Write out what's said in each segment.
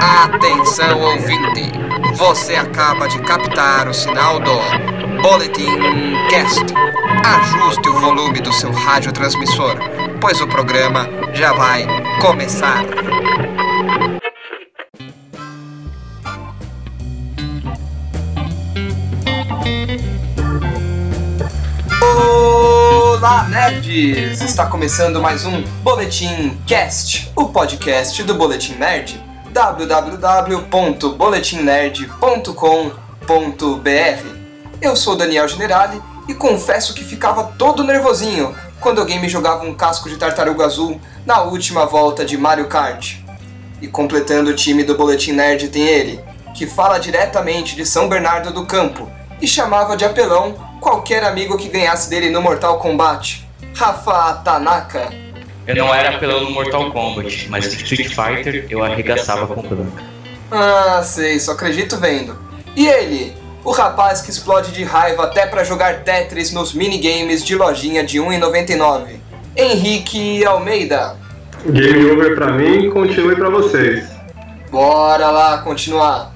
Atenção ouvinte, você acaba de captar o sinal do Boletim Cast. Ajuste o volume do seu radiotransmissor, pois o programa já vai começar. Olá, nerds! Está começando mais um Boletim Cast, o podcast do Boletim Nerd www.boletimnerd.com.br. Eu sou Daniel Generali e confesso que ficava todo nervosinho quando alguém me jogava um casco de tartaruga azul na última volta de Mario Kart. E completando o time do Boletim Nerd tem ele, que fala diretamente de São Bernardo do Campo e chamava de apelão qualquer amigo que ganhasse dele no Mortal Kombat. Rafa Tanaka. Eu não era pelo Mortal Kombat, mas Street Fighter eu arregaçava com Blanca. Ah, sei, só acredito vendo. E ele? O rapaz que explode de raiva até para jogar Tetris nos minigames de lojinha de 1,99. Henrique Almeida. Game over pra mim, continue pra vocês. Bora lá continuar.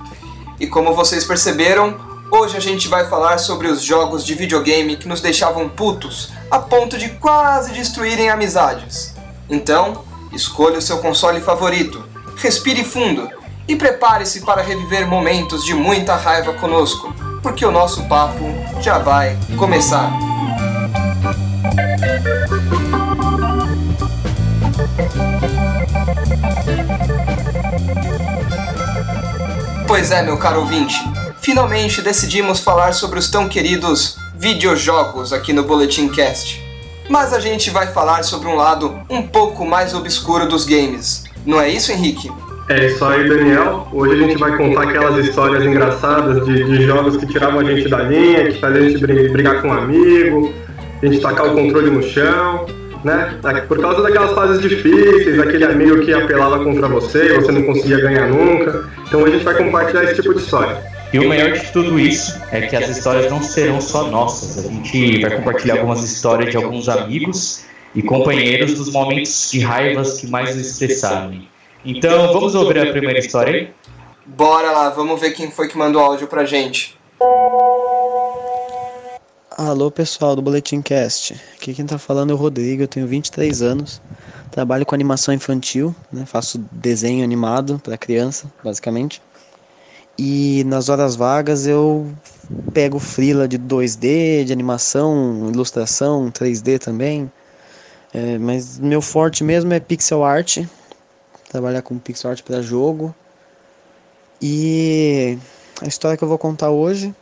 E como vocês perceberam, hoje a gente vai falar sobre os jogos de videogame que nos deixavam putos a ponto de quase destruírem amizades. Então, escolha o seu console favorito, respire fundo e prepare-se para reviver momentos de muita raiva conosco, porque o nosso papo já vai começar. Pois é, meu caro ouvinte, finalmente decidimos falar sobre os tão queridos videojogos aqui no Boletim Cast. Mas a gente vai falar sobre um lado um pouco mais obscuro dos games. Não é isso, Henrique? É isso aí, Daniel. Hoje a gente vai contar aquelas histórias engraçadas de, de jogos que tiravam a gente da linha, que fazem a gente brigar com um amigo, a gente tacar o controle no chão, né? Por causa daquelas fases difíceis, aquele amigo que apelava contra você você não conseguia ganhar nunca. Então hoje a gente vai compartilhar esse tipo de história. E o melhor de tudo isso é que as histórias não serão só nossas. A gente vai compartilhar algumas histórias de alguns amigos e companheiros dos momentos de raivas que mais nos estressaram. Então, vamos ouvir a primeira história aí? Bora lá, vamos ver quem foi que mandou áudio pra gente. Alô pessoal do Boletim Cast, aqui quem tá falando é o Rodrigo, eu tenho 23 anos, trabalho com animação infantil, né? faço desenho animado para criança, basicamente. E nas horas vagas eu pego frila de 2D, de animação, ilustração, 3D também. É, mas meu forte mesmo é pixel art, trabalhar com pixel art para jogo. E a história que eu vou contar hoje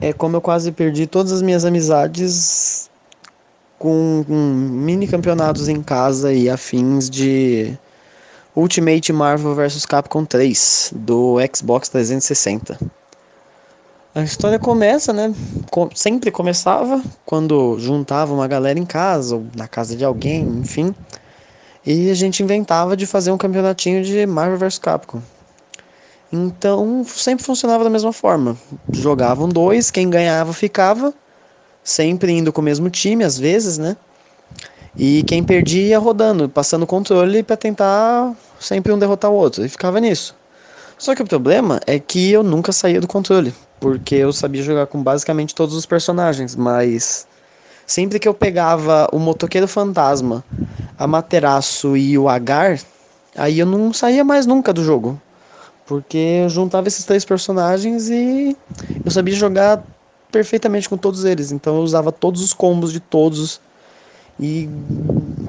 é como eu quase perdi todas as minhas amizades com, com mini campeonatos em casa e afins de Ultimate Marvel vs Capcom 3 do Xbox 360. A história começa, né? Sempre começava quando juntava uma galera em casa ou na casa de alguém, enfim. E a gente inventava de fazer um campeonatinho de Marvel vs Capcom. Então sempre funcionava da mesma forma. Jogavam dois, quem ganhava ficava, sempre indo com o mesmo time, às vezes, né? E quem perdia ia rodando, passando o controle para tentar sempre um derrotar o outro. E ficava nisso. Só que o problema é que eu nunca saía do controle, porque eu sabia jogar com basicamente todos os personagens, mas sempre que eu pegava o motoqueiro fantasma, a Materaço e o Agar, aí eu não saía mais nunca do jogo. Porque eu juntava esses três personagens e eu sabia jogar perfeitamente com todos eles. Então eu usava todos os combos de todos e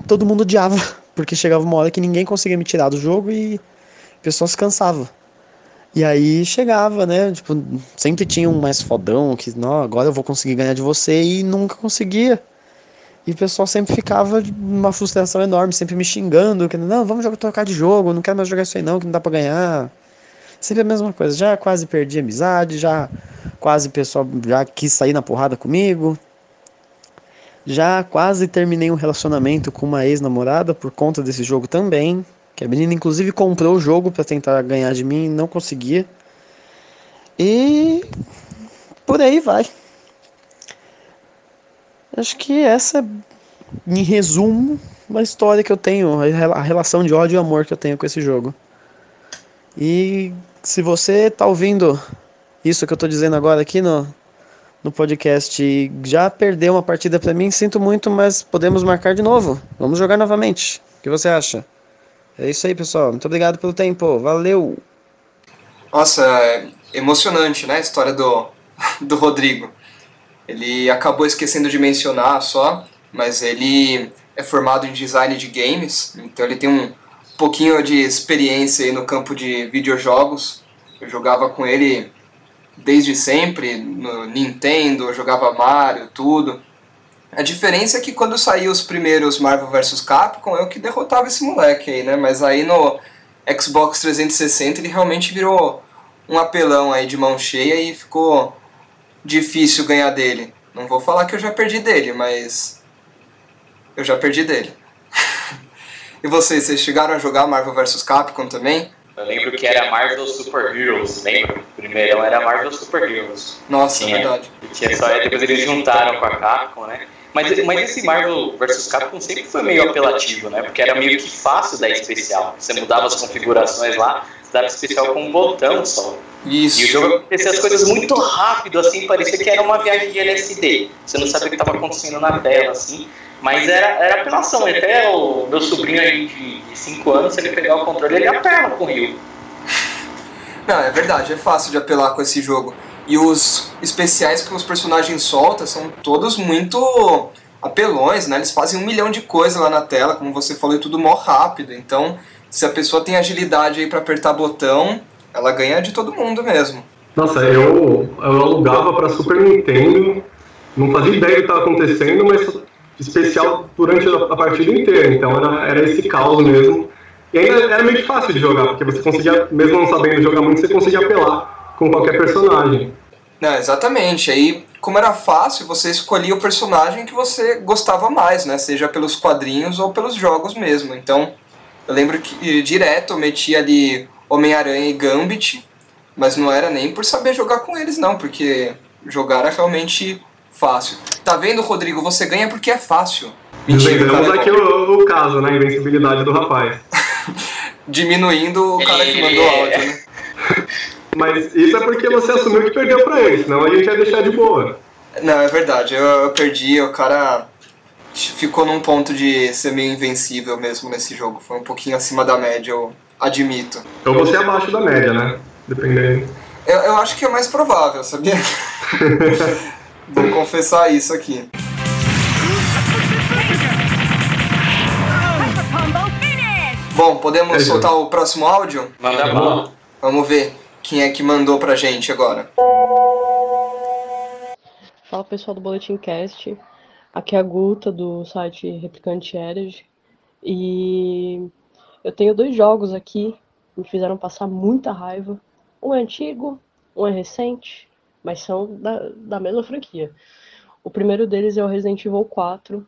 todo mundo odiava, porque chegava uma hora que ninguém conseguia me tirar do jogo e o pessoal se cansava. E aí chegava, né? Tipo, sempre tinha um mais fodão que, não, agora eu vou conseguir ganhar de você e nunca conseguia. E o pessoal sempre ficava uma frustração enorme, sempre me xingando, que não, vamos jogar, trocar de jogo, não quero mais jogar isso aí não, que não dá para ganhar. Sempre a mesma coisa. Já quase perdi amizade, já quase o pessoal já quis sair na porrada comigo. Já quase terminei um relacionamento com uma ex-namorada por conta desse jogo também. Que a menina inclusive comprou o jogo para tentar ganhar de mim e não conseguia. E por aí vai. Acho que essa, em resumo, a história que eu tenho, a relação de ódio e amor que eu tenho com esse jogo. E se você tá ouvindo isso que eu tô dizendo agora aqui no, no podcast já perdeu uma partida para mim, sinto muito, mas podemos marcar de novo. Vamos jogar novamente. O que você acha? É isso aí, pessoal. Muito obrigado pelo tempo. Valeu! Nossa, é emocionante, né? A história do, do Rodrigo. Ele acabou esquecendo de mencionar só, mas ele é formado em design de games, então ele tem um pouquinho de experiência aí no campo de videojogos. Eu jogava com ele desde sempre, no Nintendo, eu jogava Mario, tudo. A diferença é que quando saiu os primeiros Marvel vs Capcom, eu que derrotava esse moleque aí, né? Mas aí no Xbox 360 ele realmente virou um apelão aí de mão cheia e ficou difícil ganhar dele. Não vou falar que eu já perdi dele, mas eu já perdi dele. e vocês, vocês chegaram a jogar Marvel vs Capcom também? Eu lembro que era Marvel Super Heroes, lembra? O primeiro era Marvel Super Heroes. Nossa, tinha, verdade. Tinha só, depois eles juntaram com a Capcom, né? Mas, mas esse Marvel vs Capcom sempre foi meio apelativo, né? Porque era meio que fácil dar especial. Você mudava as configurações lá, você dava especial com um botão só. Isso. E o jogo acontecia as coisas muito rápido, assim, parecia que era uma viagem de LSD. Você não sabia o que estava acontecendo na tela, assim. Mas era, era apelação. Até o meu sobrinho aí de 5 anos, se ele pegar o controle, ele apela com o Rio. Não, é verdade, é fácil de apelar com esse jogo. E os especiais que os personagens soltam são todos muito apelões, né? Eles fazem um milhão de coisas lá na tela, como você falou, é tudo mó rápido. Então, se a pessoa tem agilidade aí para apertar botão, ela ganha de todo mundo mesmo. Nossa, eu, eu alugava para Super Nintendo, não fazia ideia do que estava acontecendo, mas especial durante a partida inteira. Então era, era esse caos mesmo. E ainda era meio fácil de jogar, porque você conseguia, mesmo não sabendo jogar muito, você conseguia apelar com qualquer personagem. Não, exatamente. Aí, como era fácil, você escolhia o personagem que você gostava mais, né? Seja pelos quadrinhos ou pelos jogos mesmo. Então, eu lembro que direto eu metia ali Homem-Aranha e Gambit, mas não era nem por saber jogar com eles, não, porque jogar era realmente fácil. Tá vendo, Rodrigo? Você ganha porque é fácil. Mentira, é aqui o, o, caso, né? A invencibilidade do rapaz. Diminuindo o cara que mandou áudio, né? Mas isso é porque você assumiu que perdeu pra ele, senão a gente ia deixar de boa. Não, é verdade. Eu, eu perdi, o cara ficou num ponto de ser meio invencível mesmo nesse jogo. Foi um pouquinho acima da média, eu admito. Então você é abaixo da média, né? Dependendo. Eu, eu acho que é mais provável, sabia? Vou confessar isso aqui. Bom, podemos é soltar o próximo áudio? Manda bom. Vamos ver quem é que mandou pra gente agora. Fala pessoal do Boletim Cast. Aqui é a Guta do site Replicante Herege. E eu tenho dois jogos aqui que me fizeram passar muita raiva. Um é antigo, um é recente, mas são da, da mesma franquia. O primeiro deles é o Resident Evil 4.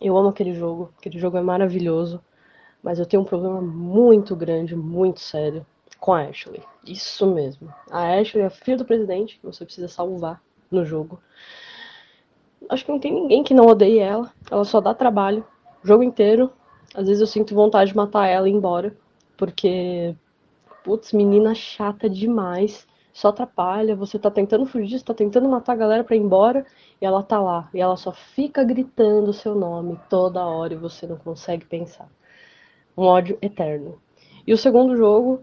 Eu amo aquele jogo, aquele jogo é maravilhoso, mas eu tenho um problema muito grande, muito sério com a Ashley. Isso mesmo. A Ashley é a filha do presidente que você precisa salvar no jogo. Acho que não tem ninguém que não odeie ela. Ela só dá trabalho o jogo inteiro. Às vezes eu sinto vontade de matar ela e ir embora, porque putz, menina chata demais só atrapalha, você tá tentando fugir, você tá tentando matar a galera para ir embora, e ela tá lá, e ela só fica gritando o seu nome toda hora e você não consegue pensar. Um ódio eterno. E o segundo jogo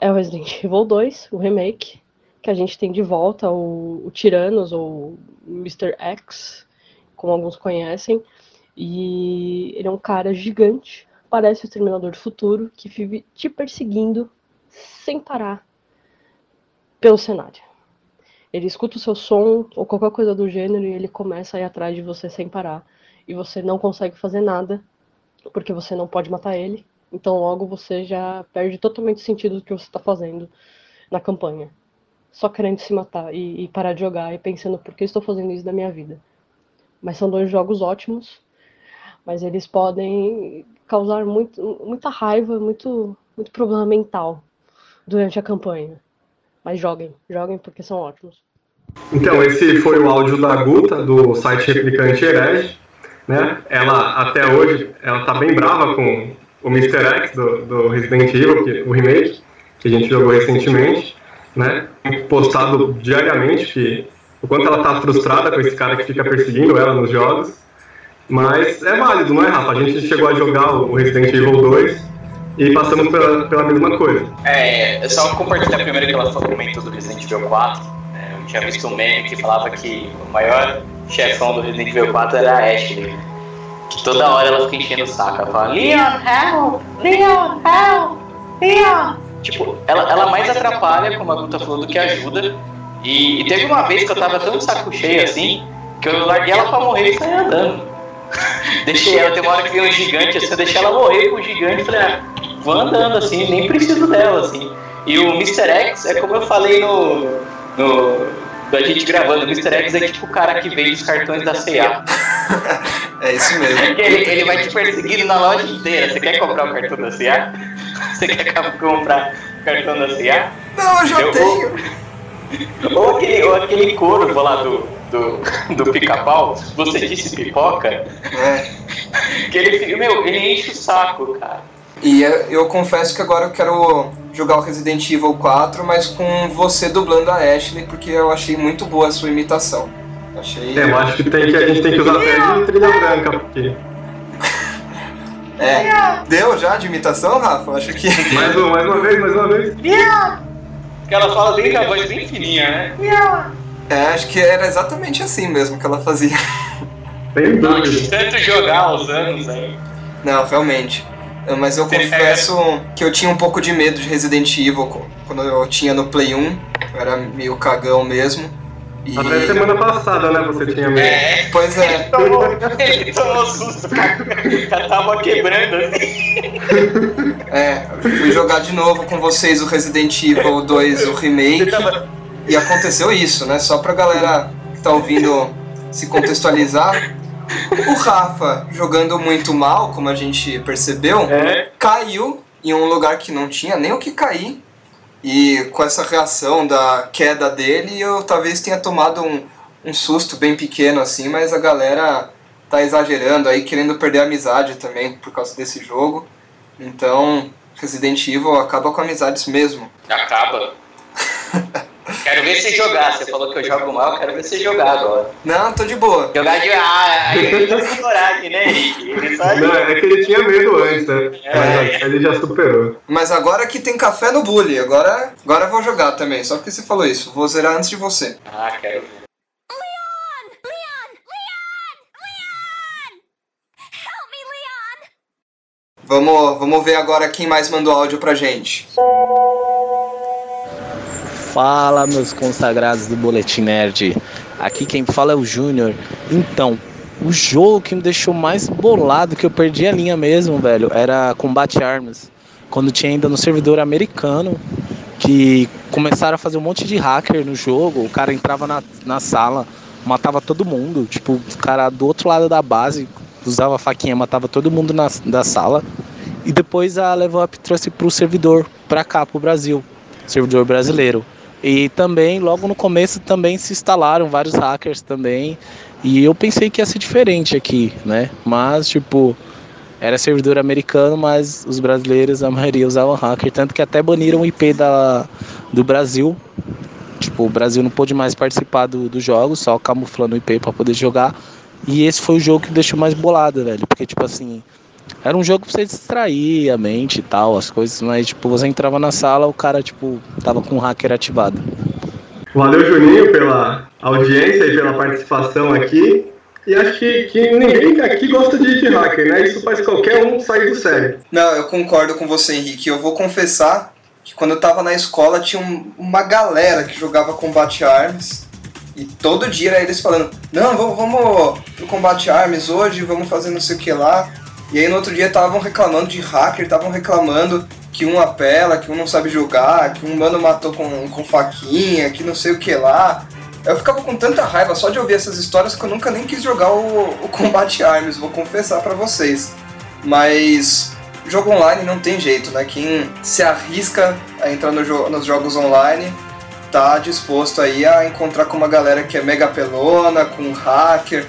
é o Resident Evil 2, o remake, que a gente tem de volta o, o Tyrannus, ou Mr. X, como alguns conhecem, e ele é um cara gigante, parece o Exterminador do Futuro, que vive te perseguindo sem parar pelo cenário. Ele escuta o seu som ou qualquer coisa do gênero e ele começa a ir atrás de você sem parar. E você não consegue fazer nada porque você não pode matar ele. Então logo você já perde totalmente o sentido do que você está fazendo na campanha. Só querendo se matar e, e, parar de jogar e pensando por que estou fazendo isso da minha vida. Mas são dois jogos ótimos, mas eles podem causar muito, muita raiva, muito, muito problema mental durante a campanha. Mas joguem, joguem porque são ótimos. Então, esse foi o áudio da Guta, do site Replicante Herege. Né? Ela, até hoje, ela tá bem brava com o Mr. X do, do Resident Evil, que, o remake, que a gente jogou recentemente, né? Postado diariamente que o quanto ela tá frustrada com esse cara que fica perseguindo ela nos jogos. Mas é válido, não é, Rafa? A gente chegou a jogar o Resident Evil 2 e passamos pela, pela mesma coisa. É, só compartilhar primeiro que ela comentou do Resident Evil 4. É, eu tinha visto um meme que falava que o maior chefão do Resident Evil 4 era a Ashley. Que toda hora ela fica enchendo o saco. Ela fala, Leon, help! Leon, help! Leon! Tipo, ela, ela mais atrapalha, como a Guta falou, do que ajuda. E, e, teve uma vez que eu tava tão saco cheio assim, que eu larguei ela pra morrer e saí andando. deixei ela, tem uma hora que veio um gigante, assim, eu deixei ela morrer com o gigante e falei, ah, vou andando assim, nem preciso dela, assim. E o Mr. X é como eu falei no. no da gente gravando, o Mr. X é tipo o cara que vende os cartões da CA. é isso mesmo. É ele, ele vai te perseguindo na loja inteira. Você quer comprar o cartão da CA? Você quer comprar o cartão da CA? Não, eu já eu, tenho. Ou aquele, ou aquele corvo lá do, do, do pica-pau, você disse pipoca? É. Que ele, meu, ele enche o saco, cara. E eu, eu confesso que agora eu quero jogar o Resident Evil 4, mas com você dublando a Ashley, porque eu achei muito boa a sua imitação. Achei. É, eu acho que, tem que a gente tem que usar até de trilha branca, porque. É. Deu já de imitação, Rafa? Acho que. Mais uma, mais uma vez, mais uma vez. Que ela fala bem com a voz bem fininha, né? É, acho que era exatamente assim mesmo que ela fazia. Bem dúvida. Tanto jogar aos anos aí. Não, realmente. Mas eu confesso que eu tinha um pouco de medo de Resident Evil quando eu tinha no Play 1. Eu era meio cagão mesmo. E... Até semana passada, né? Você tinha medo. É, pois é. Ele tomou, ele tomou susto, já tava quebrando assim. É, fui jogar de novo com vocês o Resident Evil 2, o remake. E aconteceu isso, né? Só pra galera que tá ouvindo se contextualizar. O Rafa, jogando muito mal, como a gente percebeu, é. caiu em um lugar que não tinha nem o que cair. E com essa reação da queda dele, eu talvez tenha tomado um, um susto bem pequeno assim, mas a galera tá exagerando aí, querendo perder a amizade também por causa desse jogo. Então, Resident Evil acaba com amizades mesmo. Acaba. Quero ver você jogar. Você falou que eu jogo mal, quero ver você jogar agora. Não, tô de boa. Jogar de. Ah, aí ele tá sem coragem, né, Henrique? Ele só... Não, é que ele tinha medo antes, né? É. Mas ele já superou. Mas agora que tem café no bully, agora, agora eu vou jogar também. Só porque você falou isso. Vou zerar antes de você. Ah, quero ver. Vamos, vamos ver agora quem mais mandou áudio pra gente. Fala, meus consagrados do Boletim Nerd. Aqui quem fala é o Júnior. Então, o jogo que me deixou mais bolado, que eu perdi a linha mesmo, velho, era Combate Arms. Quando tinha ainda no servidor americano, que começaram a fazer um monte de hacker no jogo, o cara entrava na, na sala, matava todo mundo. Tipo, o cara do outro lado da base usava faquinha, matava todo mundo na da sala. E depois a Level Up trouxe pro servidor, pra cá, pro Brasil, servidor brasileiro. E também, logo no começo, também se instalaram vários hackers também. E eu pensei que ia ser diferente aqui, né? Mas, tipo, era servidor americano, mas os brasileiros, a maioria usavam hacker. Tanto que até baniram o IP da, do Brasil. Tipo, o Brasil não pôde mais participar do, do jogo, só camuflando o IP para poder jogar. E esse foi o jogo que deixou mais bolado, velho. Porque, tipo assim, era um jogo pra você distrair a mente e tal, as coisas, mas tipo, você entrava na sala, o cara, tipo, tava com o hacker ativado. Valeu, Juninho, pela audiência e pela participação aqui. E acho que, que ninguém aqui gosta de, de hacker, né? Isso faz qualquer um sair do sério. Não, eu concordo com você, Henrique. Eu vou confessar que quando eu tava na escola tinha um, uma galera que jogava combate arms. E todo dia era eles falando: Não, vamos, vamos pro combate arms hoje, vamos fazer não sei o que lá. E aí no outro dia estavam reclamando de hacker, estavam reclamando que um apela, que um não sabe jogar, que um mano matou com, com faquinha, que não sei o que lá. Eu ficava com tanta raiva só de ouvir essas histórias que eu nunca nem quis jogar o, o Combat Arms, vou confessar para vocês. Mas jogo online não tem jeito, né? Quem se arrisca a entrar no jo nos jogos online tá disposto aí a encontrar com uma galera que é mega pelona, com hacker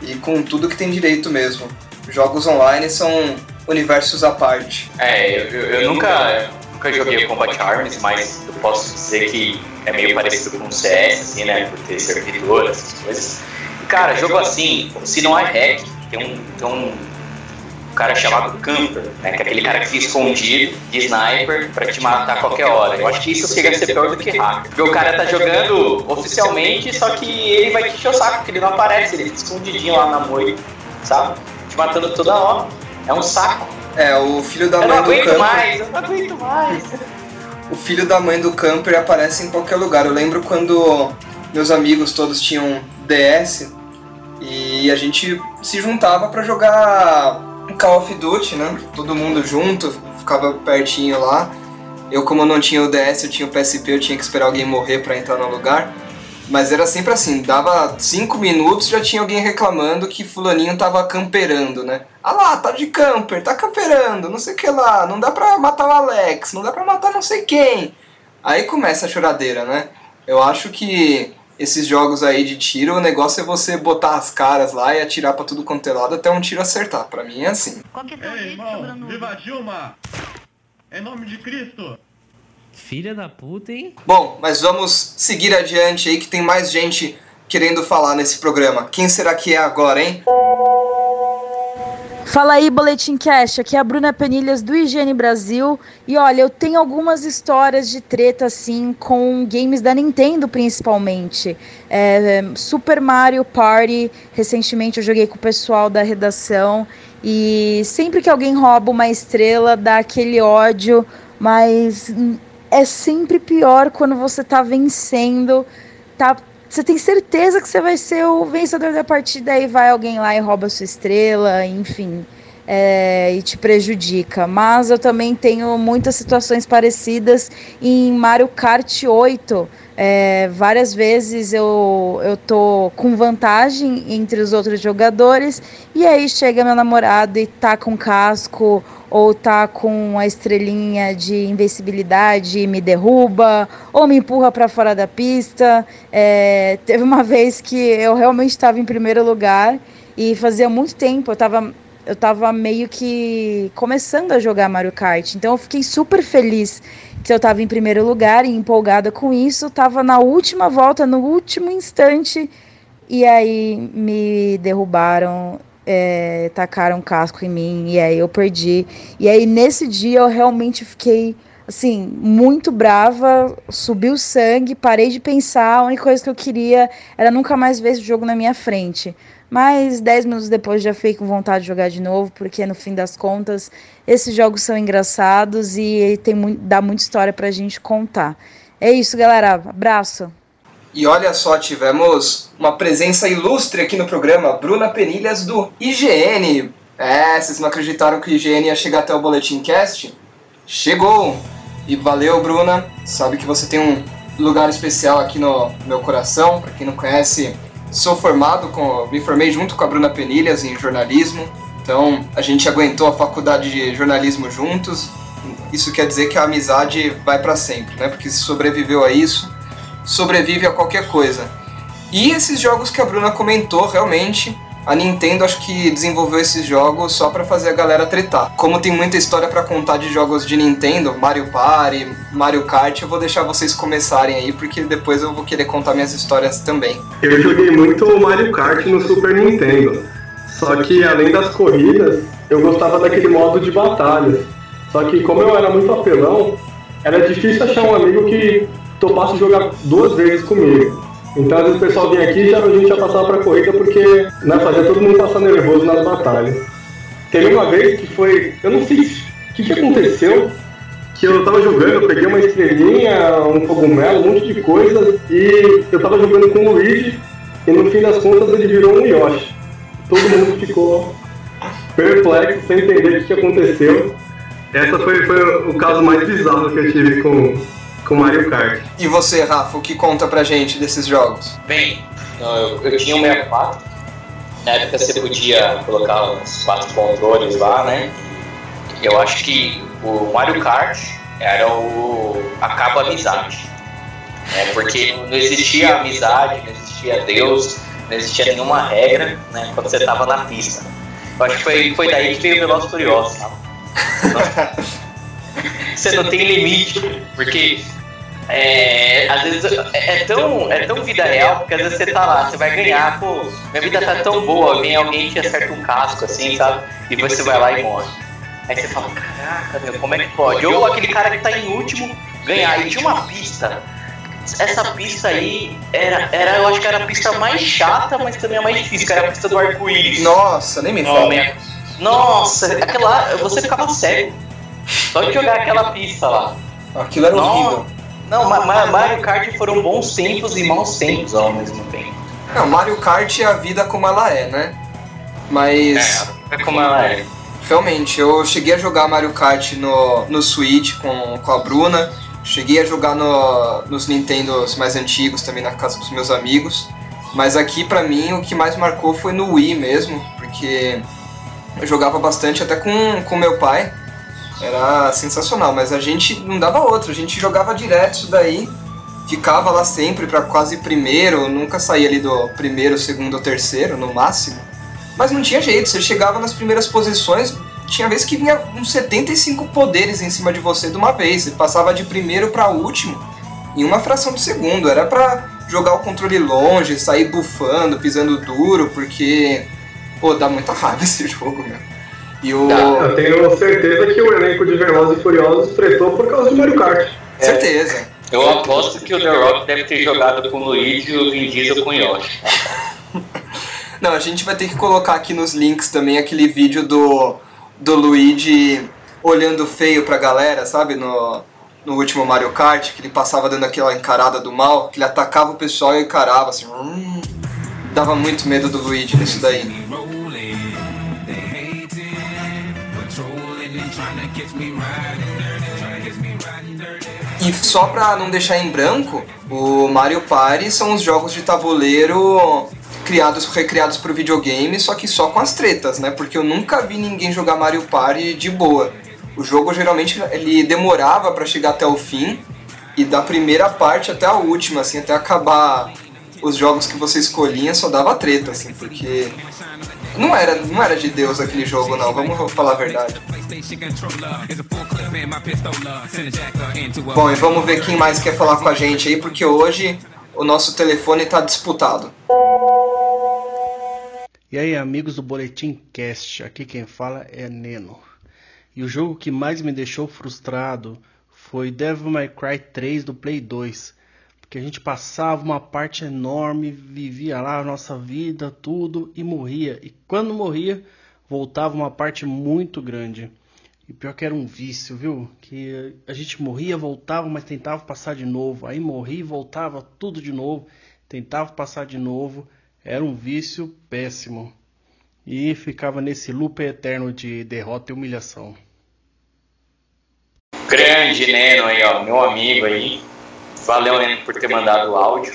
e com tudo que tem direito mesmo jogos online são universos à parte. É, eu, eu, eu nunca, nunca joguei Combat Arms, mas eu posso dizer que é meio parecido com o CS, assim, né? Por ter servidor, essas coisas. E, cara, jogo assim, se não é hack, tem um, tem um cara chamado Camper, né? Que é aquele cara que fica escondido de sniper pra te matar a qualquer hora. Eu acho que isso chega a ser pior do que hack. Porque o cara tá jogando oficialmente, só que ele vai te encher o saco, porque ele não aparece, ele fica escondidinho lá na moita, sabe? Te matando toda hora. É um saco. É, o filho da eu mãe do camper. Eu não aguento mais, eu não aguento mais. O filho da mãe do camper aparece em qualquer lugar. Eu lembro quando meus amigos todos tinham DS e a gente se juntava para jogar Call of Duty, né? Todo mundo junto, ficava pertinho lá. Eu, como não tinha o DS, eu tinha o PSP, eu tinha que esperar alguém morrer para entrar no lugar. Mas era sempre assim, dava 5 minutos já tinha alguém reclamando que fulaninho tava camperando, né? Ah lá, tá de camper, tá camperando, não sei o que lá, não dá pra matar o Alex, não dá pra matar não sei quem. Aí começa a choradeira, né? Eu acho que esses jogos aí de tiro, o negócio é você botar as caras lá e atirar pra tudo quanto é lado até um tiro acertar. Pra mim é assim. Qual que é Ei, irmão, viva Dilma! Em nome de Cristo! Filha da puta, hein? Bom, mas vamos seguir adiante aí que tem mais gente querendo falar nesse programa. Quem será que é agora, hein? Fala aí, Boletim Cash. Aqui é a Bruna Penilhas do Higiene Brasil. E olha, eu tenho algumas histórias de treta assim com games da Nintendo, principalmente. É, Super Mario Party. Recentemente eu joguei com o pessoal da redação. E sempre que alguém rouba uma estrela, dá aquele ódio. Mas é sempre pior quando você tá vencendo, tá? Você tem certeza que você vai ser o vencedor da partida e vai alguém lá e rouba sua estrela, enfim, é, e te prejudica. Mas eu também tenho muitas situações parecidas em Mario Kart 8. É, várias vezes eu, eu tô com vantagem entre os outros jogadores e aí chega meu namorado e tá com casco ou tá com a estrelinha de invencibilidade e me derruba, ou me empurra para fora da pista. É, teve uma vez que eu realmente estava em primeiro lugar e fazia muito tempo, eu estava eu tava meio que começando a jogar Mario Kart, então eu fiquei super feliz que eu estava em primeiro lugar e empolgada com isso. Tava na última volta, no último instante, e aí me derrubaram é, tacaram casco em mim e aí eu perdi. E aí nesse dia eu realmente fiquei assim, muito brava, subiu sangue, parei de pensar, a única coisa que eu queria era nunca mais ver esse jogo na minha frente. Mas dez minutos depois já fiquei com vontade de jogar de novo, porque no fim das contas esses jogos são engraçados e tem dá muita história pra gente contar. É isso, galera. Abraço. E olha só, tivemos uma presença ilustre aqui no programa, Bruna Penilhas do IGN. É, vocês não acreditaram que o IGN ia chegar até o Boletim Cast? Chegou! E valeu, Bruna. Sabe que você tem um lugar especial aqui no meu coração. Para quem não conhece, sou formado, com, me formei junto com a Bruna Penilhas em jornalismo. Então a gente aguentou a faculdade de jornalismo juntos. Isso quer dizer que a amizade vai para sempre, né? Porque se sobreviveu a isso, sobrevive a qualquer coisa. E esses jogos que a Bruna comentou, realmente, a Nintendo acho que desenvolveu esses jogos só para fazer a galera tretar. Como tem muita história para contar de jogos de Nintendo, Mario Party, Mario Kart, eu vou deixar vocês começarem aí, porque depois eu vou querer contar minhas histórias também. Eu joguei muito Mario Kart no Super Nintendo. Só que além das corridas, eu gostava daquele modo de batalha. Só que como eu era muito apelão, era difícil achar um amigo que topasse jogar duas vezes comigo. Então, às vezes o pessoal vinha aqui e já, a gente ia passar pra corrida porque né, fazia todo mundo passar nervoso nas batalhas. Teve uma vez que foi. Eu não sei o que, que aconteceu, que eu tava jogando, eu peguei uma estrelinha, um cogumelo, um monte de coisa, e eu tava jogando com o Luigi, e no fim das contas ele virou um Yoshi. Todo mundo ficou perplexo, sem entender o que aconteceu. Essa foi, foi o caso mais bizarro que eu tive com, com Mario Kart. E você, Rafa, o que conta pra gente desses jogos? Bem, eu, eu tinha um 64. Na época você podia colocar uns quatro controles lá, né? Eu acho que o Mario Kart era o acaba amizade. Né? Porque não existia amizade, não existia Deus, não existia nenhuma regra né? quando você estava na pista. Eu acho que foi, foi daí que veio o Veloz Furioso. você não tem limite, porque é, às vezes é, é tão, é tão vida real, porque às vezes você tá lá, você vai ganhar, pô, minha vida tá tão boa, vem alguém que acerta um casco assim, sabe? E você vai lá e morre. Aí você fala, caraca, meu, como é que pode? Ou aquele cara que tá em último ganhar. E tinha uma pista. Essa pista aí era, era, eu acho que era a pista mais chata, mas também a mais difícil, que era a pista do arco-íris. Nossa, nem me fala. Nossa, aquela. Você ficava cego. Só de jogar aquela pista lá. Aquilo era horrível. Não, Ma Mario Kart foram bons tempos e maus tempos ao mesmo tempo. Não, Mario Kart é a vida como ela é, né? Mas. É, é como ela é. Realmente, eu cheguei a jogar Mario Kart no, no Switch com, com a Bruna. Cheguei a jogar no, nos Nintendos mais antigos também na casa dos meus amigos. Mas aqui pra mim o que mais marcou foi no Wii mesmo, porque eu jogava bastante até com, com meu pai. Era sensacional, mas a gente não dava outra, a gente jogava direto isso daí, ficava lá sempre para quase primeiro, nunca saía ali do primeiro, segundo ou terceiro, no máximo. Mas não tinha jeito, você chegava nas primeiras posições, tinha vezes que vinha uns 75 poderes em cima de você de uma vez, você passava de primeiro para último em uma fração de segundo, era para jogar o controle longe, sair bufando, pisando duro, porque pô, dá muita raiva esse jogo, meu. E o... Eu tenho certeza que o elenco de Velozes e Furiosos tretou por causa do Mario Kart. É. Certeza. Eu aposto que o The Rock deve ter jogado com o Luigi e o Vin Diesel com o Yoshi. Não, a gente vai ter que colocar aqui nos links também aquele vídeo do, do Luigi olhando feio pra galera, sabe? No, no último Mario Kart, que ele passava dando aquela encarada do mal, que ele atacava o pessoal e encarava assim. Hum, dava muito medo do Luigi nisso daí. E só pra não deixar em branco, o Mario Party são os jogos de tabuleiro criados, recriados pro videogame, só que só com as tretas, né? Porque eu nunca vi ninguém jogar Mario Party de boa. O jogo geralmente ele demorava para chegar até o fim e da primeira parte até a última, assim, até acabar os jogos que você escolhia só dava treta, assim, porque não era, não era de Deus aquele jogo, não, vamos falar a verdade. Bom, e vamos ver quem mais quer falar com a gente aí, porque hoje o nosso telefone está disputado. E aí, amigos do Boletim Cast, aqui quem fala é Neno. E o jogo que mais me deixou frustrado foi Devil May Cry 3 do Play 2 que a gente passava uma parte enorme, vivia lá a nossa vida, tudo e morria. E quando morria, voltava uma parte muito grande. E pior que era um vício, viu? Que a gente morria, voltava, mas tentava passar de novo. Aí morria voltava tudo de novo, tentava passar de novo. Era um vício péssimo. E ficava nesse loop eterno de derrota e humilhação. Grande Neno aí, ó, meu amigo aí. Valeu, Neno, por ter mandado o áudio.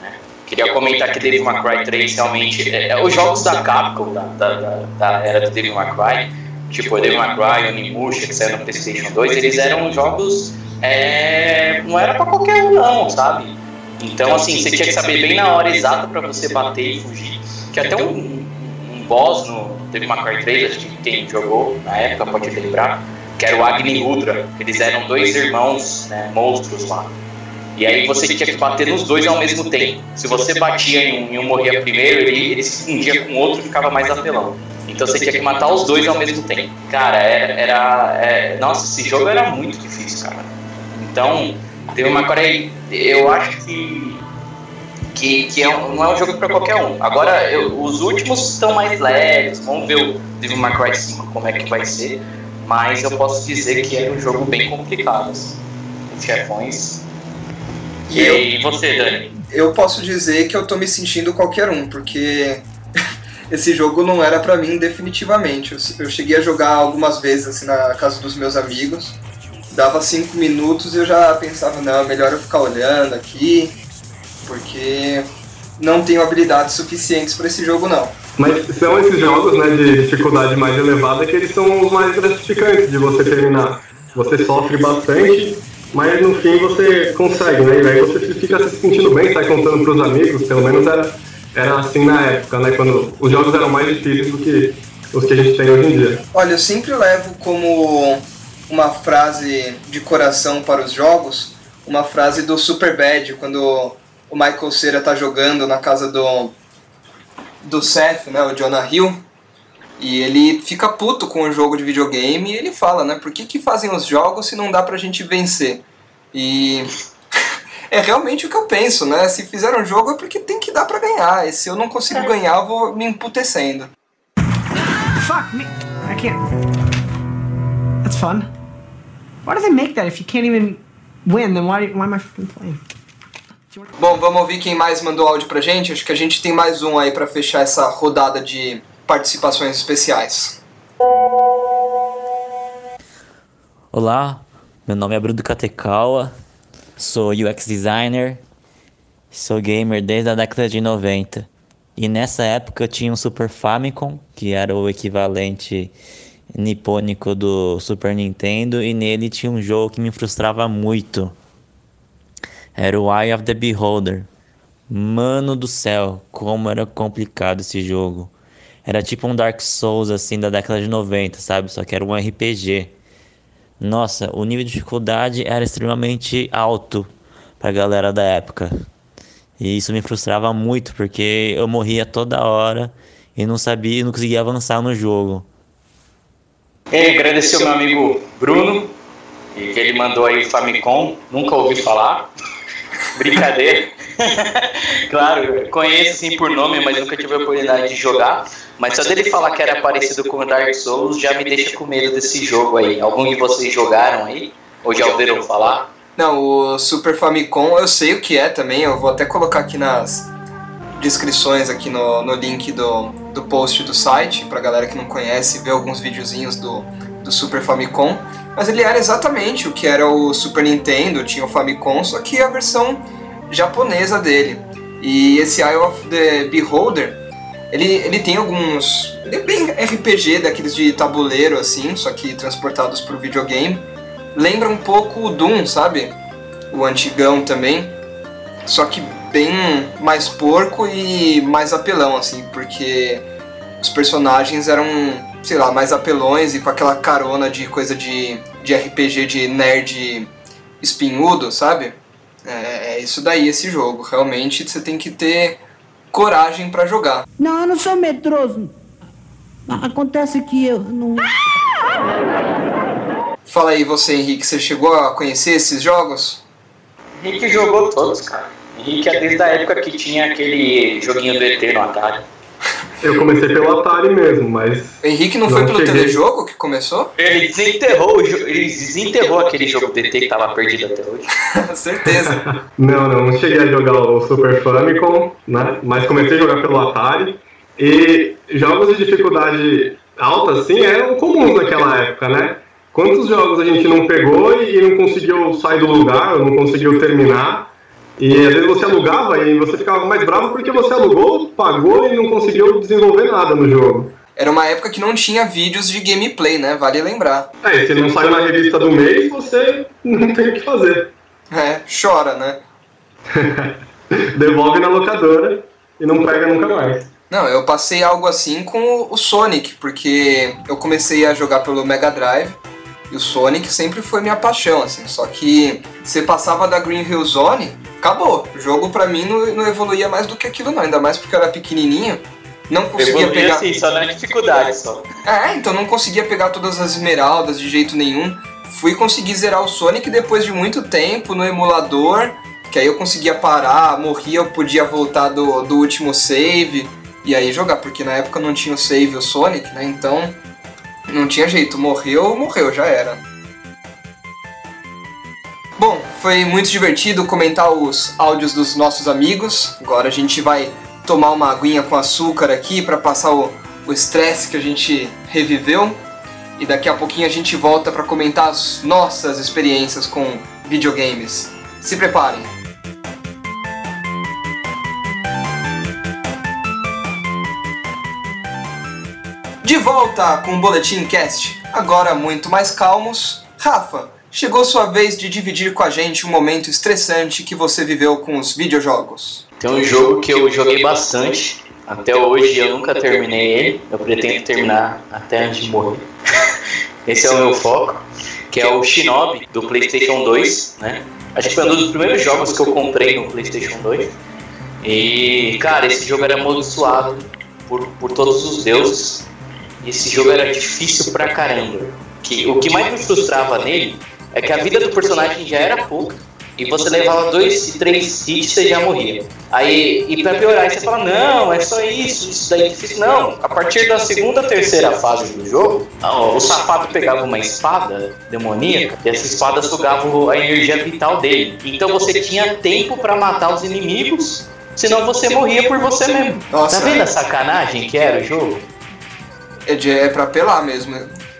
Né? Queria comentar que Devil May Cry 3 realmente. É, é, os jogos da Capcom, da, da, da, era do Devil May Cry, tipo Devil May Cry, Onimusha, que saiu no PlayStation 2, eles eram jogos. É, não era pra qualquer um, não, sabe? Então, assim, você tinha que saber bem na hora exata pra você bater e fugir. Que até um, um boss no Devil May Cry 3, acho que quem jogou na época pode lembrar, que era o Agni Rudra. Eles eram dois irmãos, né, monstros lá. E aí você tinha que bater nos dois ao mesmo tempo. Se você batia em um e um morria primeiro, ele, ele se fundia com o outro e ficava mais apelão. Então você tinha que matar os dois ao mesmo tempo. Cara, era. era é, nossa, esse jogo era muito difícil, cara. Então, teve uma coisa aí. Eu acho que. Que, que é um, não é um jogo para qualquer um. Agora, eu, os últimos estão mais leves. Vamos ver o Devil May Cry 5 como é que vai ser. Mas eu posso dizer que é um jogo bem complicado. Assim. Os chefões e, eu, e você, Dani? Eu posso dizer que eu tô me sentindo qualquer um, porque esse jogo não era para mim definitivamente. Eu, eu, cheguei a jogar algumas vezes assim na casa dos meus amigos, dava cinco minutos e eu já pensava, não, é melhor eu ficar olhando aqui, porque não tenho habilidades suficientes para esse jogo não. Mas são esses jogos né, de dificuldade mais elevada que eles são os mais gratificantes de você terminar. Você sofre bastante mas no fim você consegue, né? E aí você fica se sentindo bem, sai contando pros amigos, pelo menos era, era assim na época, né? Quando os jogos eram mais difíceis do que os que a gente tem hoje em dia. Olha, eu sempre levo como uma frase de coração para os jogos, uma frase do Super Bad, quando o Michael Cera tá jogando na casa do do Seth, né, o Jonah Hill, e ele fica puto com o jogo de videogame e ele fala, né, por que que fazem os jogos se não dá pra gente vencer? E é realmente o que eu penso, né? Se fizeram um jogo é porque tem que dar pra ganhar. E se eu não consigo ganhar, eu vou me emputecendo. Fuck me. I can't. That's fun. Why do they make that if you can't even win? Then why, why am I fucking playing? Bom, vamos ouvir quem mais mandou áudio pra gente. Acho que a gente tem mais um aí pra fechar essa rodada de participações especiais. Olá, meu nome é Bruno Katekawa, sou UX designer, sou gamer desde a década de 90. E nessa época eu tinha um Super Famicom, que era o equivalente nipônico do Super Nintendo, e nele tinha um jogo que me frustrava muito. Era o Eye of the Beholder. Mano do céu, como era complicado esse jogo. Era tipo um Dark Souls assim da década de 90, sabe? Só que era um RPG. Nossa, o nível de dificuldade era extremamente alto pra galera da época. E isso me frustrava muito, porque eu morria toda hora e não sabia, não conseguia avançar no jogo. E agradecer ao meu amigo Bruno, que ele mandou aí o Famicom, nunca ouvi falar. Brincadeira. claro, conheço sim por nome, mas nunca tive a oportunidade de jogar. Mas só dele falar que era parecido com o Dark Souls já me deixa com medo desse jogo aí. Algum de vocês jogaram aí? Ou já ouviram falar? Não, o Super Famicom eu sei o que é também, eu vou até colocar aqui nas descrições aqui no, no link do, do post do site, pra galera que não conhece ver alguns videozinhos do, do Super Famicom. Mas ele era exatamente o que era o Super Nintendo, tinha o Famicom, só que a versão japonesa dele. E esse Eye of the Beholder, ele, ele tem alguns. Ele é bem RPG daqueles de tabuleiro assim, só que transportados para o videogame. Lembra um pouco o Doom, sabe? O antigão também. Só que bem mais porco e mais apelão, assim, porque os personagens eram, sei lá, mais apelões e com aquela carona de coisa de, de RPG de nerd espinhudo, sabe? É, é isso daí esse jogo. Realmente você tem que ter coragem para jogar. Não, eu não sou medroso. Acontece que eu não. Fala aí você, Henrique, você chegou a conhecer esses jogos? Henrique jogou todos, cara. Henrique é desde a época que tinha aquele joguinho do ET no Atari. Eu comecei pelo Atari mesmo, mas. Henrique não, foi pelo cheguei. telejogo que começou? Ele desenterrou, ele desenterrou aquele jogo do ET que tava perdido até hoje. Certeza. Não, não, não cheguei a jogar o Super Famicom, né? Mas comecei a jogar pelo Atari. E jogos de dificuldade alta, assim, eram comuns naquela época, né? Quantos jogos a gente não pegou e não conseguiu sair do lugar, ou não conseguiu terminar? E às vezes você alugava e você ficava mais bravo porque você alugou, pagou e não conseguiu desenvolver nada no jogo. Era uma época que não tinha vídeos de gameplay, né? Vale lembrar. É, e se não saiu na revista do mês, você não tem o que fazer. É, chora, né? Devolve na locadora e não pega nunca mais. Não, eu passei algo assim com o Sonic, porque eu comecei a jogar pelo Mega Drive e o Sonic sempre foi minha paixão, assim. Só que você passava da Green Hill Zone, acabou. O jogo pra mim não, não evoluía mais do que aquilo, não. Ainda mais porque eu era pequenininho, não conseguia Evoluía pegar. assim, só na dificuldade só. É, então não conseguia pegar todas as esmeraldas de jeito nenhum. Fui conseguir zerar o Sonic depois de muito tempo no emulador, que aí eu conseguia parar, morria, eu podia voltar do, do último save e aí jogar, porque na época não tinha o save o Sonic, né? Então não tinha jeito, morreu, morreu, já era. Bom, foi muito divertido comentar os áudios dos nossos amigos. Agora a gente vai tomar uma aguinha com açúcar aqui para passar o estresse que a gente reviveu. E daqui a pouquinho a gente volta para comentar as nossas experiências com videogames. Se preparem. De volta com o Boletim Cast, agora muito mais calmos. Rafa, chegou sua vez de dividir com a gente um momento estressante que você viveu com os videojogos. Tem um jogo que eu joguei bastante. Até hoje eu nunca terminei ele. Eu pretendo terminar até antes de morrer. Esse é o meu foco. que é o Shinobi do PlayStation 2, né? Acho que foi um dos primeiros jogos que eu comprei no PlayStation 2. E, cara, esse jogo era amaldiçoado por, por todos os deuses. Esse jogo era difícil pra caramba. Que, o que mais me frustrava nele é que a vida do personagem já era pouca e você levava dois, três hits e já morria. Aí, e pra piorar, aí você fala, não, é só isso, isso daí é difícil. Não, a partir da segunda, terceira fase do jogo, o safado pegava uma espada demoníaca e essa espada sugava a energia vital dele. Então você tinha tempo para matar os inimigos, senão você morria por você mesmo. Nossa, tá vendo a sacanagem que era o jogo? É, de, é pra apelar mesmo.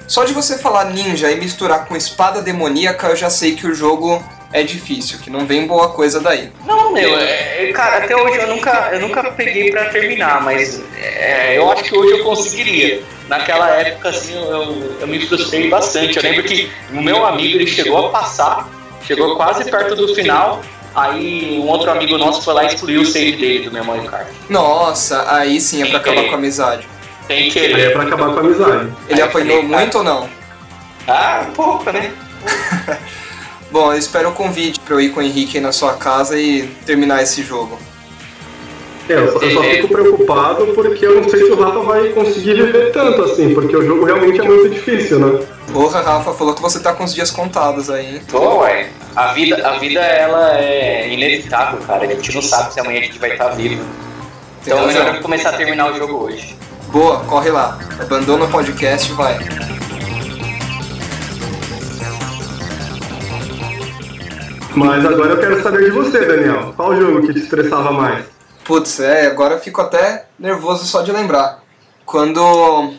Só de você falar ninja e misturar com espada demoníaca, eu já sei que o jogo é difícil, que não vem boa coisa daí. Não, meu, é, é, cara, até hoje eu nunca, eu nunca peguei pra terminar, mas é, eu acho que hoje eu conseguiria. Naquela época, assim, eu, eu me frustrei bastante. Eu lembro que o meu amigo, ele chegou a passar, chegou quase perto do final, aí um outro amigo nosso foi lá e excluiu o save dele do memory card. Nossa, aí sim é pra acabar com a amizade. Sem Aí é querer. pra acabar com a amizade. Ele apanhou muito ou não? Ah, pouco, né? Bom, eu espero o convite pra eu ir com o Henrique aí na sua casa e terminar esse jogo. É, eu só, eu só fico preocupado porque eu não sei se o Rafa vai conseguir viver tanto assim, porque o jogo realmente é muito difícil, né? Porra, Rafa, falou que você tá com os dias contados aí, hein? Tô, ué. A vida, a vida, ela é inevitável, cara. A gente não sabe se amanhã a gente vai estar vivo. Tem Então é melhor começar a terminar o jogo hoje. Boa, corre lá. Abandona o podcast e vai. Mas agora eu quero saber de você, Daniel. Qual jogo que te estressava mais? Putz, é, agora eu fico até nervoso só de lembrar. Quando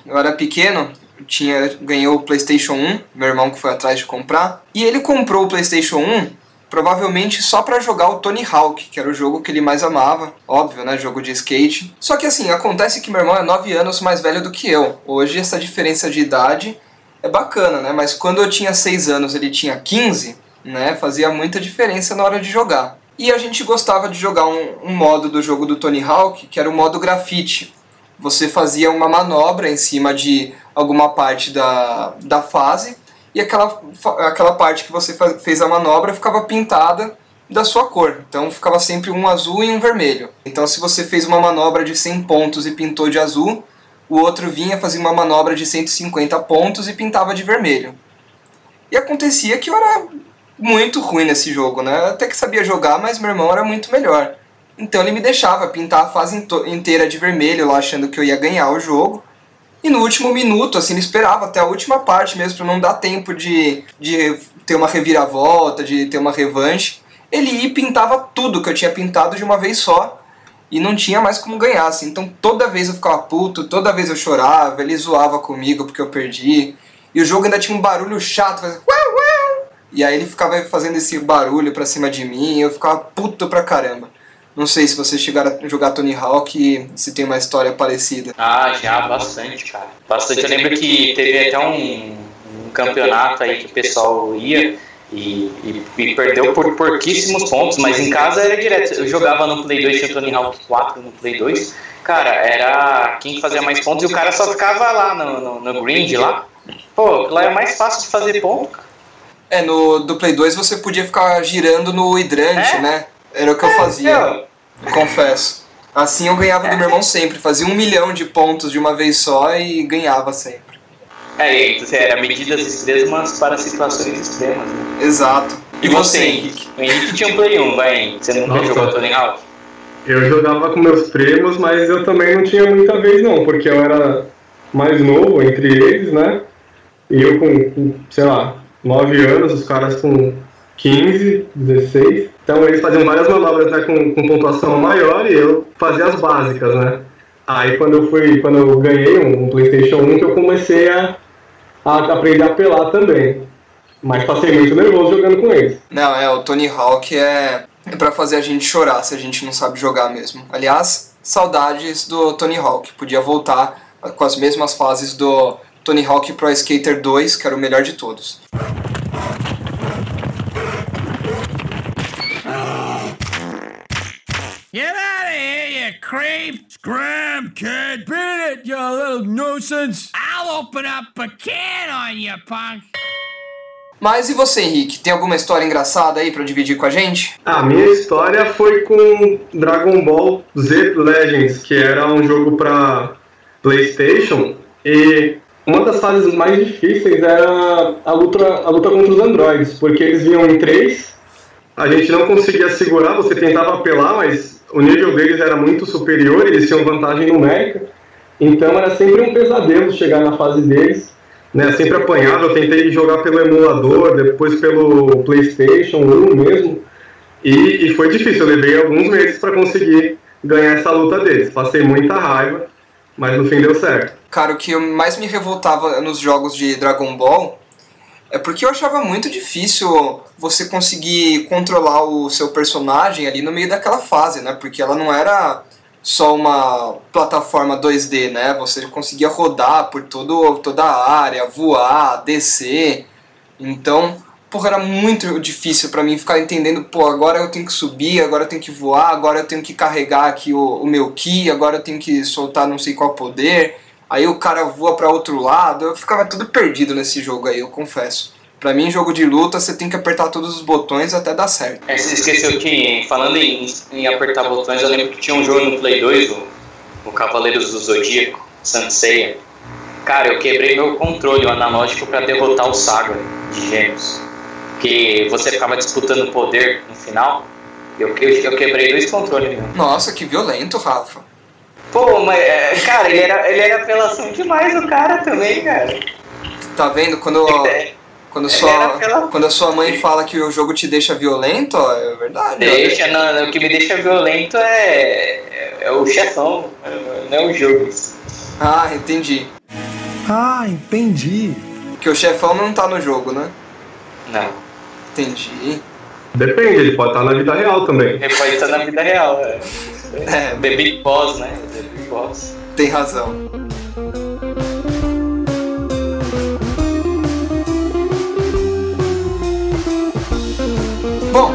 eu era pequeno, tinha, ganhei o PlayStation 1, meu irmão que foi atrás de comprar, e ele comprou o PlayStation 1 provavelmente só pra jogar o Tony Hawk, que era o jogo que ele mais amava, óbvio, né, jogo de skate. Só que assim, acontece que meu irmão é 9 anos mais velho do que eu. Hoje essa diferença de idade é bacana, né? Mas quando eu tinha 6 anos, ele tinha 15, né? Fazia muita diferença na hora de jogar. E a gente gostava de jogar um, um modo do jogo do Tony Hawk, que era o modo grafite. Você fazia uma manobra em cima de alguma parte da, da fase, e aquela, aquela parte que você fez a manobra ficava pintada da sua cor. Então ficava sempre um azul e um vermelho. Então se você fez uma manobra de 100 pontos e pintou de azul, o outro vinha fazia uma manobra de 150 pontos e pintava de vermelho. E acontecia que eu era muito ruim nesse jogo, né? Eu até que sabia jogar, mas meu irmão era muito melhor. Então ele me deixava pintar a fase inteira de vermelho, lá achando que eu ia ganhar o jogo. E no último minuto, assim, ele esperava até a última parte mesmo, pra não dar tempo de, de ter uma reviravolta, de ter uma revanche. Ele ia e pintava tudo que eu tinha pintado de uma vez só. E não tinha mais como ganhar, assim. Então toda vez eu ficava puto, toda vez eu chorava, ele zoava comigo porque eu perdi. E o jogo ainda tinha um barulho chato, fazia... E aí ele ficava fazendo esse barulho pra cima de mim e eu ficava puto pra caramba. Não sei se vocês chegaram a jogar Tony Hawk e se tem uma história parecida. Ah, já, bastante, cara. Bastante. Eu lembro que teve até um, um campeonato aí que o pessoal ia e, e- e perdeu por pouquíssimos pontos, mas em casa era direto. Eu jogava no Play 2, tinha Tony Hawk 4 no Play 2. Cara, era quem fazia mais pontos e o cara só ficava lá no, no, no grind lá. Pô, lá é mais fácil de fazer ponto, cara. É, no do Play 2 você podia ficar girando no hidrante, É? né? Era o que eu fazia, confesso. Assim eu ganhava do meu irmão sempre, fazia um milhão de pontos de uma vez só e ganhava sempre. É, então, era medidas extremas para situações extremas, né? Exato. E você, Henrique? O Henrique tinha um Play 1, vai, Henrique. Você nunca Nossa. jogou Tony Hawk? Eu jogava com meus primos, mas eu também não tinha muita vez não, porque eu era mais novo entre eles, né? E eu com, com, sei lá, 9 anos, os caras com 15, 16. Então eles faziam várias manobras né, com, com pontuação maior e eu fazia as básicas, né? Aí quando eu fui, quando eu ganhei um, um Playstation 1 que eu comecei a, a aprender a apelar também. Mas passei muito nervoso jogando com eles. Não, é, o Tony Hawk é, é pra fazer a gente chorar se a gente não sabe jogar mesmo. Aliás, saudades do Tony Hawk. Podia voltar com as mesmas fases do Tony Hawk Pro Skater 2, que era o melhor de todos. Get out of here, you creep! Scram, kid! Beat it, you little nuisance! I'll open up a can on you, punk! Mas e você, Henrique? Tem alguma história engraçada aí para dividir com a gente? A minha história foi com Dragon Ball Z Legends, que era um jogo para PlayStation e uma das fases mais difíceis era a luta, a luta contra os androides, porque eles vinham em três, a gente não conseguia segurar, você tentava apelar, mas o nível deles era muito superior, eles tinham vantagem numérica, então era sempre um pesadelo chegar na fase deles, né, sempre apanhava, eu tentei jogar pelo emulador, depois pelo Playstation 1 mesmo, e, e foi difícil, eu levei alguns meses para conseguir ganhar essa luta deles, passei muita raiva, mas no fim deu certo. Cara, o que mais me revoltava nos jogos de Dragon Ball é porque eu achava muito difícil você conseguir controlar o seu personagem ali no meio daquela fase, né? Porque ela não era só uma plataforma 2D, né? Você conseguia rodar por todo, toda a área, voar, descer. Então, porra, era muito difícil para mim ficar entendendo, pô, agora eu tenho que subir, agora eu tenho que voar, agora eu tenho que carregar aqui o, o meu ki, agora eu tenho que soltar não sei qual poder aí o cara voa para outro lado. Eu ficava tudo perdido nesse jogo aí, eu confesso. Pra mim, jogo de luta, você tem que apertar todos os botões até dar certo. É, você esqueceu que, falando em, em apertar botões, eu lembro que tinha um jogo no Play 2, o, o Cavaleiros do Zodíaco, Sanseiya. Cara, eu quebrei meu controle, o analógico, para derrotar o Saga de Gêmeos. Que você ficava disputando poder no final. Eu, eu, eu quebrei dois controles. Né? Nossa, que violento, Rafa. Pô, mas, é, cara, ele era, ele era apelação demais, o cara também, cara. Tá vendo? Quando, É, quando, sua, quando a sua mãe fala que o jogo te deixa violento, ó, é verdade. Deixa, não, não, o que me deixa violento é, é o chefão, não é o jogo. Ah, entendi. Ah, entendi. Que o chefão não tá no jogo, né? Não. Entendi. Depende, ele pode estar na vida real também. Ele pode estar na vida real, é. É. The Big Boss, né? The Big Boss. Tem razão. Bom,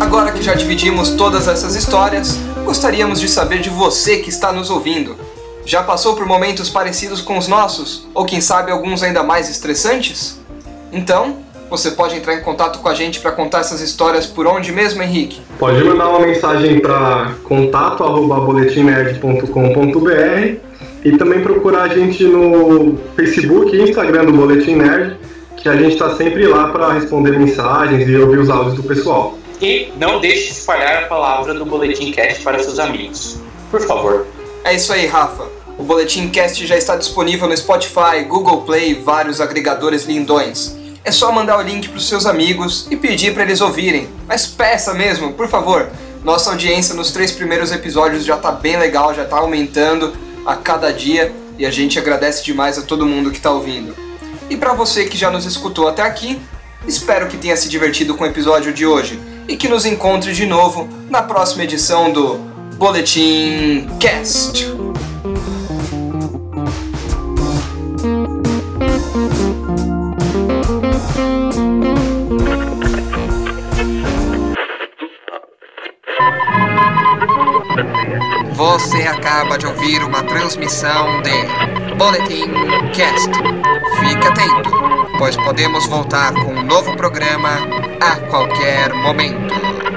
agora que já dividimos todas essas histórias, gostaríamos de saber de você que está nos ouvindo. Já passou por momentos parecidos com os nossos? Ou quem sabe alguns ainda mais estressantes? Então, você pode entrar em contato com a gente para contar essas histórias por onde mesmo, Henrique? Pode mandar uma mensagem para contato@boletimnerd.com.br e também procurar a gente no Facebook e Instagram do Boletim Nerd, que a gente está sempre lá para responder mensagens e ouvir os áudios do pessoal. E não deixe de espalhar a palavra do Boletim Cast para seus amigos. Por favor. É isso aí, Rafa. O Boletim Cast já está disponível no Spotify, Google Play e vários agregadores lindões. É só mandar o link para os seus amigos e pedir para eles ouvirem. Mas peça mesmo, por favor. Nossa audiência nos três primeiros episódios já está bem legal, já está aumentando a cada dia e a gente agradece demais a todo mundo que está ouvindo. E para você que já nos escutou até aqui, espero que tenha se divertido com o episódio de hoje e que nos encontre de novo na próxima edição do Boletim Cast. Você acaba de ouvir uma transmissão de Boletim Cast. Fique atento, pois podemos voltar com um novo programa a qualquer momento.